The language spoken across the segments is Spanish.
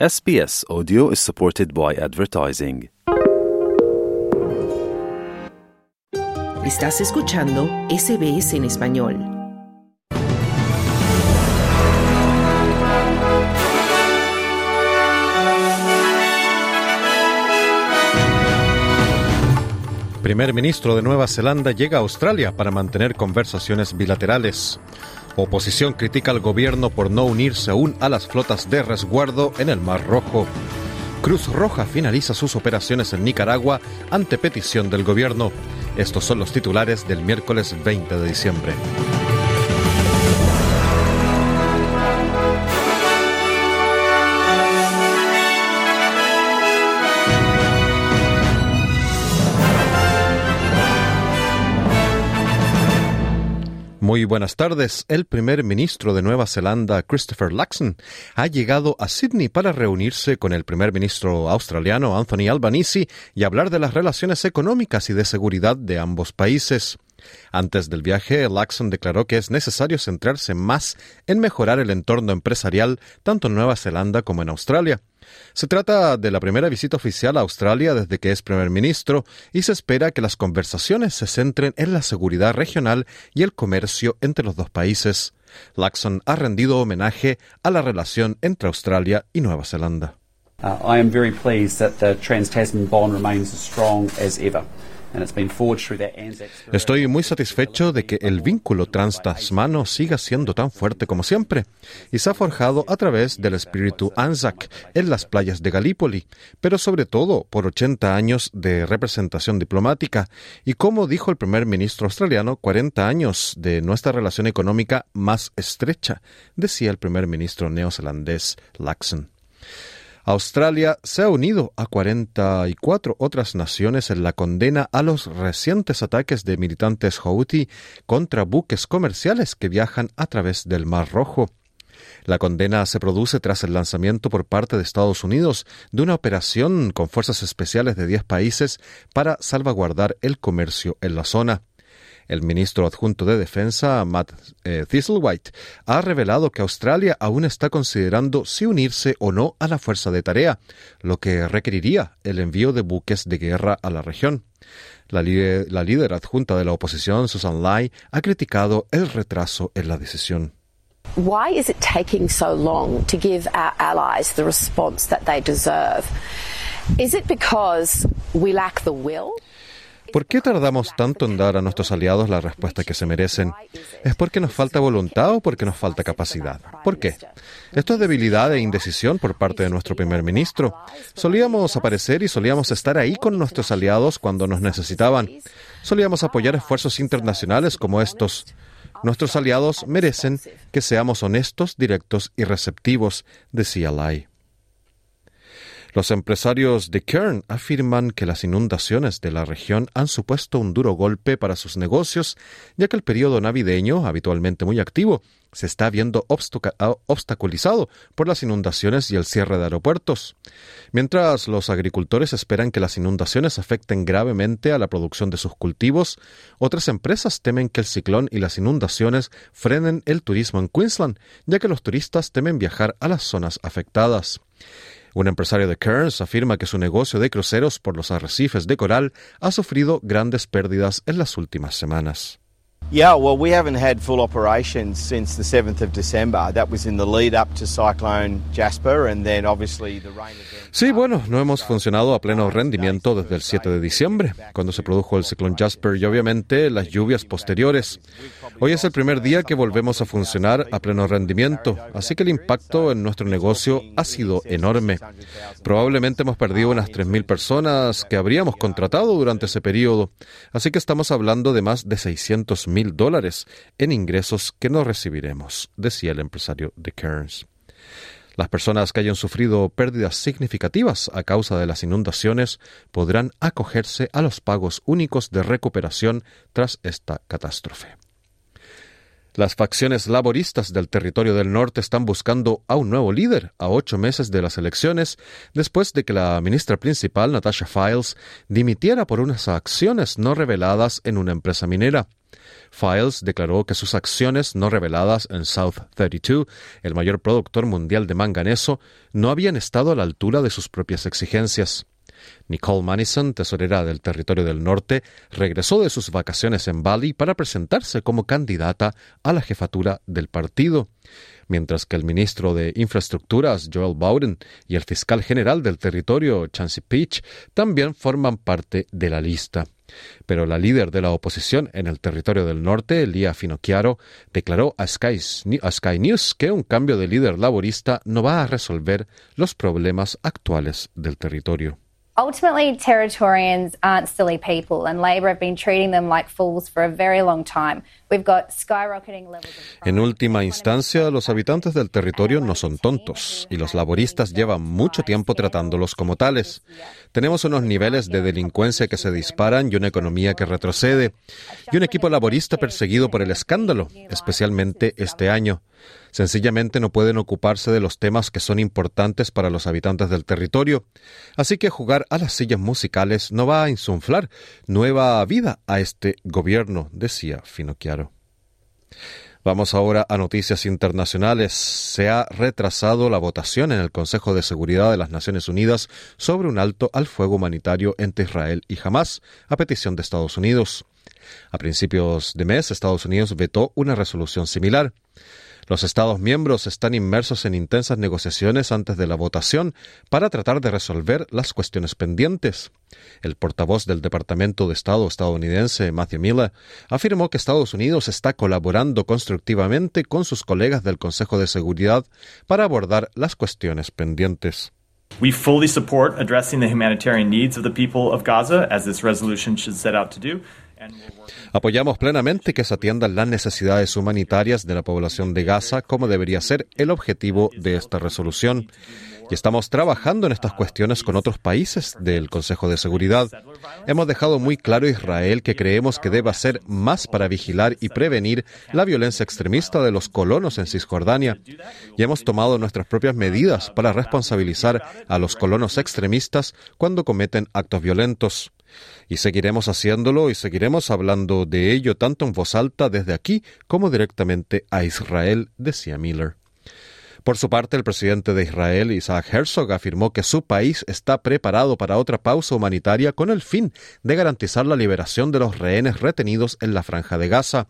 SBS Audio is supported by advertising. Estás escuchando SBS en español. Primer ministro de Nueva Zelanda llega a Australia para mantener conversaciones bilaterales. Oposición critica al gobierno por no unirse aún a las flotas de resguardo en el Mar Rojo. Cruz Roja finaliza sus operaciones en Nicaragua ante petición del gobierno. Estos son los titulares del miércoles 20 de diciembre. Muy buenas tardes. El primer ministro de Nueva Zelanda, Christopher Luxon, ha llegado a Sydney para reunirse con el primer ministro australiano, Anthony Albanese, y hablar de las relaciones económicas y de seguridad de ambos países. Antes del viaje, Luxon declaró que es necesario centrarse más en mejorar el entorno empresarial tanto en Nueva Zelanda como en Australia. Se trata de la primera visita oficial a Australia desde que es primer ministro y se espera que las conversaciones se centren en la seguridad regional y el comercio entre los dos países. Luxon ha rendido homenaje a la relación entre Australia y Nueva Zelanda. Uh, I am very pleased that the Trans-Tasman bond remains as strong as ever. Estoy muy satisfecho de que el vínculo transtasmano siga siendo tan fuerte como siempre y se ha forjado a través del espíritu Anzac en las playas de Galípoli, pero sobre todo por 80 años de representación diplomática y, como dijo el primer ministro australiano, 40 años de nuestra relación económica más estrecha, decía el primer ministro neozelandés Laxon. Australia se ha unido a 44 otras naciones en la condena a los recientes ataques de militantes Houthi contra buques comerciales que viajan a través del Mar Rojo. La condena se produce tras el lanzamiento por parte de Estados Unidos de una operación con fuerzas especiales de 10 países para salvaguardar el comercio en la zona. El ministro adjunto de Defensa, Matt eh, Thistlewhite, ha revelado que Australia aún está considerando si unirse o no a la fuerza de tarea, lo que requeriría el envío de buques de guerra a la región. La, la líder adjunta de la oposición, Susan Lai, ha criticado el retraso en la decisión. Why is it taking so long to give our allies the response that they deserve? Is it because we lack the will? ¿Por qué tardamos tanto en dar a nuestros aliados la respuesta que se merecen? ¿Es porque nos falta voluntad o porque nos falta capacidad? ¿Por qué? Esto es debilidad e indecisión por parte de nuestro primer ministro. Solíamos aparecer y solíamos estar ahí con nuestros aliados cuando nos necesitaban. Solíamos apoyar esfuerzos internacionales como estos. Nuestros aliados merecen que seamos honestos, directos y receptivos, decía Lai. Los empresarios de Kern afirman que las inundaciones de la región han supuesto un duro golpe para sus negocios, ya que el periodo navideño, habitualmente muy activo, se está viendo obstaculizado por las inundaciones y el cierre de aeropuertos. Mientras los agricultores esperan que las inundaciones afecten gravemente a la producción de sus cultivos, otras empresas temen que el ciclón y las inundaciones frenen el turismo en Queensland, ya que los turistas temen viajar a las zonas afectadas. Un empresario de Cairns afirma que su negocio de cruceros por los arrecifes de coral ha sufrido grandes pérdidas en las últimas semanas. Yeah, well, we haven't had full operations since the 7th of December. That was in the lead up to Cyclone Jasper and then obviously the rain Sí, bueno, no hemos funcionado a pleno rendimiento desde el 7 de diciembre, cuando se produjo el ciclón Jasper y obviamente las lluvias posteriores. Hoy es el primer día que volvemos a funcionar a pleno rendimiento, así que el impacto en nuestro negocio ha sido enorme. Probablemente hemos perdido unas 3.000 personas que habríamos contratado durante ese periodo, así que estamos hablando de más de 600 mil dólares en ingresos que no recibiremos, decía el empresario de Kearns. Las personas que hayan sufrido pérdidas significativas a causa de las inundaciones podrán acogerse a los pagos únicos de recuperación tras esta catástrofe. Las facciones laboristas del territorio del norte están buscando a un nuevo líder a ocho meses de las elecciones, después de que la ministra principal, Natasha Files, dimitiera por unas acciones no reveladas en una empresa minera. Files declaró que sus acciones no reveladas en South 32, el mayor productor mundial de manganeso, no habían estado a la altura de sus propias exigencias. Nicole Manison, tesorera del Territorio del Norte, regresó de sus vacaciones en Bali para presentarse como candidata a la jefatura del partido, mientras que el ministro de Infraestructuras, Joel Bowden, y el fiscal general del territorio, Chancey Peach, también forman parte de la lista. Pero la líder de la oposición en el territorio del norte, Lia Finocchiaro, declaró a Sky, a Sky News que un cambio de líder laborista no va a resolver los problemas actuales del territorio. Ultimately, Territorians aren't silly people, and Labor have been treating them like fools for a very long time. En última instancia, los habitantes del territorio no son tontos, y los laboristas llevan mucho tiempo tratándolos como tales. Tenemos unos niveles de delincuencia que se disparan y una economía que retrocede, y un equipo laborista perseguido por el escándalo, especialmente este año. Sencillamente no pueden ocuparse de los temas que son importantes para los habitantes del territorio. Así que jugar a las sillas musicales no va a insuflar nueva vida a este gobierno, decía Finocchiaro. Vamos ahora a noticias internacionales. Se ha retrasado la votación en el Consejo de Seguridad de las Naciones Unidas sobre un alto al fuego humanitario entre Israel y Hamas, a petición de Estados Unidos. A principios de mes, Estados Unidos vetó una resolución similar. Los Estados miembros están inmersos en intensas negociaciones antes de la votación para tratar de resolver las cuestiones pendientes. El portavoz del Departamento de Estado estadounidense, Matthew Miller, afirmó que Estados Unidos está colaborando constructivamente con sus colegas del Consejo de Seguridad para abordar las cuestiones pendientes. We fully support addressing the humanitarian needs of the people of Gaza, as this resolution should set out to do. Apoyamos plenamente que se atiendan las necesidades humanitarias de la población de Gaza, como debería ser el objetivo de esta resolución. Y estamos trabajando en estas cuestiones con otros países del Consejo de Seguridad. Hemos dejado muy claro a Israel que creemos que debe hacer más para vigilar y prevenir la violencia extremista de los colonos en Cisjordania. Y hemos tomado nuestras propias medidas para responsabilizar a los colonos extremistas cuando cometen actos violentos. Y seguiremos haciéndolo y seguiremos hablando de ello tanto en voz alta desde aquí como directamente a Israel, decía Miller. Por su parte, el presidente de Israel, Isaac Herzog, afirmó que su país está preparado para otra pausa humanitaria con el fin de garantizar la liberación de los rehenes retenidos en la franja de Gaza.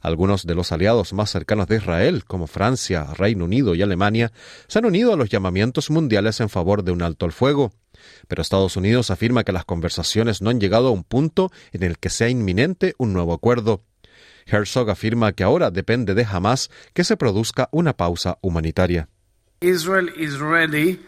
Algunos de los aliados más cercanos de Israel, como Francia, Reino Unido y Alemania, se han unido a los llamamientos mundiales en favor de un alto al fuego. Pero Estados Unidos afirma que las conversaciones no han llegado a un punto en el que sea inminente un nuevo acuerdo. Herzog afirma que ahora depende de Hamas que se produzca una pausa humanitaria. Israel is ready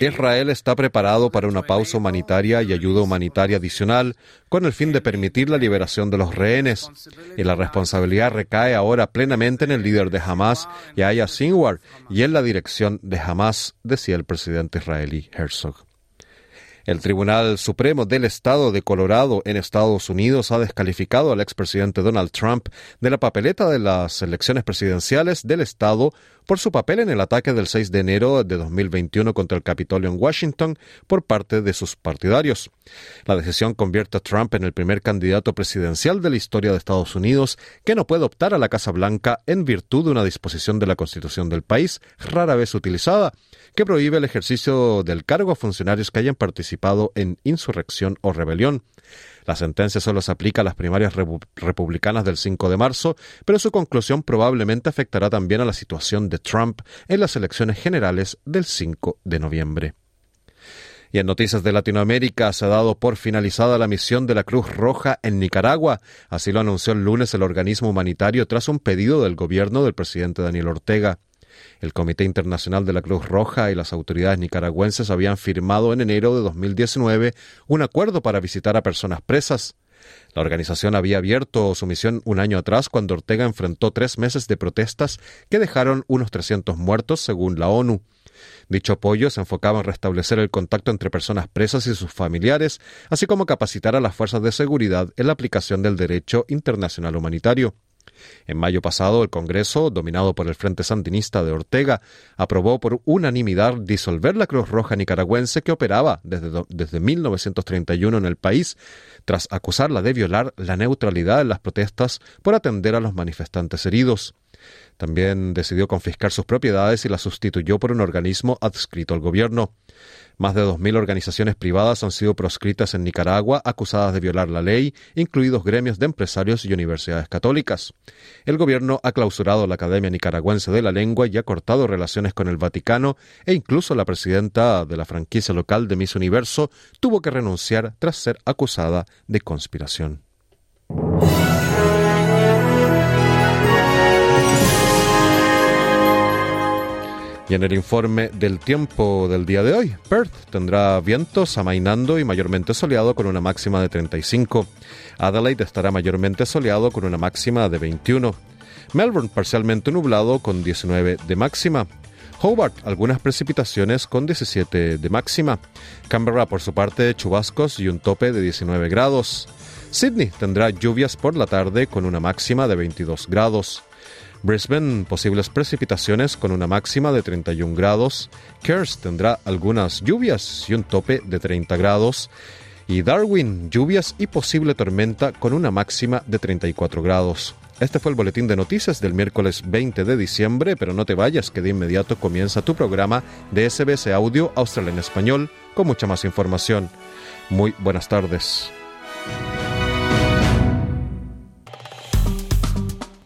Israel está preparado para una pausa humanitaria y ayuda humanitaria adicional con el fin de permitir la liberación de los rehenes. Y la responsabilidad recae ahora plenamente en el líder de Hamas, Yahya Sinwar, y en la dirección de Hamas, decía el presidente israelí Herzog. El Tribunal Supremo del Estado de Colorado en Estados Unidos ha descalificado al expresidente Donald Trump de la papeleta de las elecciones presidenciales del Estado por su papel en el ataque del 6 de enero de 2021 contra el Capitolio en Washington por parte de sus partidarios. La decisión convierte a Trump en el primer candidato presidencial de la historia de Estados Unidos que no puede optar a la Casa Blanca en virtud de una disposición de la Constitución del país, rara vez utilizada, que prohíbe el ejercicio del cargo a funcionarios que hayan participado en insurrección o rebelión. La sentencia solo se aplica a las primarias republicanas del 5 de marzo, pero su conclusión probablemente afectará también a la situación de Trump en las elecciones generales del 5 de noviembre. Y en noticias de Latinoamérica se ha dado por finalizada la misión de la Cruz Roja en Nicaragua. Así lo anunció el lunes el organismo humanitario tras un pedido del gobierno del presidente Daniel Ortega. El Comité Internacional de la Cruz Roja y las autoridades nicaragüenses habían firmado en enero de 2019 un acuerdo para visitar a personas presas. La organización había abierto su misión un año atrás cuando Ortega enfrentó tres meses de protestas que dejaron unos 300 muertos, según la ONU. Dicho apoyo se enfocaba en restablecer el contacto entre personas presas y sus familiares, así como capacitar a las fuerzas de seguridad en la aplicación del derecho internacional humanitario. En mayo pasado, el Congreso, dominado por el Frente Sandinista de Ortega, aprobó por unanimidad disolver la Cruz Roja nicaragüense que operaba desde, desde 1931 en el país, tras acusarla de violar la neutralidad en las protestas por atender a los manifestantes heridos. También decidió confiscar sus propiedades y las sustituyó por un organismo adscrito al gobierno. Más de 2.000 organizaciones privadas han sido proscritas en Nicaragua acusadas de violar la ley, incluidos gremios de empresarios y universidades católicas. El gobierno ha clausurado la Academia Nicaragüense de la Lengua y ha cortado relaciones con el Vaticano e incluso la presidenta de la franquicia local de Miss Universo tuvo que renunciar tras ser acusada de conspiración. Y en el informe del tiempo del día de hoy, Perth tendrá vientos amainando y mayormente soleado con una máxima de 35. Adelaide estará mayormente soleado con una máxima de 21. Melbourne parcialmente nublado con 19 de máxima. Hobart, algunas precipitaciones con 17 de máxima. Canberra, por su parte, chubascos y un tope de 19 grados. Sydney tendrá lluvias por la tarde con una máxima de 22 grados. Brisbane, posibles precipitaciones con una máxima de 31 grados. Cairns tendrá algunas lluvias y un tope de 30 grados. Y Darwin, lluvias y posible tormenta con una máxima de 34 grados. Este fue el boletín de noticias del miércoles 20 de diciembre, pero no te vayas que de inmediato comienza tu programa de SBS Audio Australia en Español con mucha más información. Muy buenas tardes.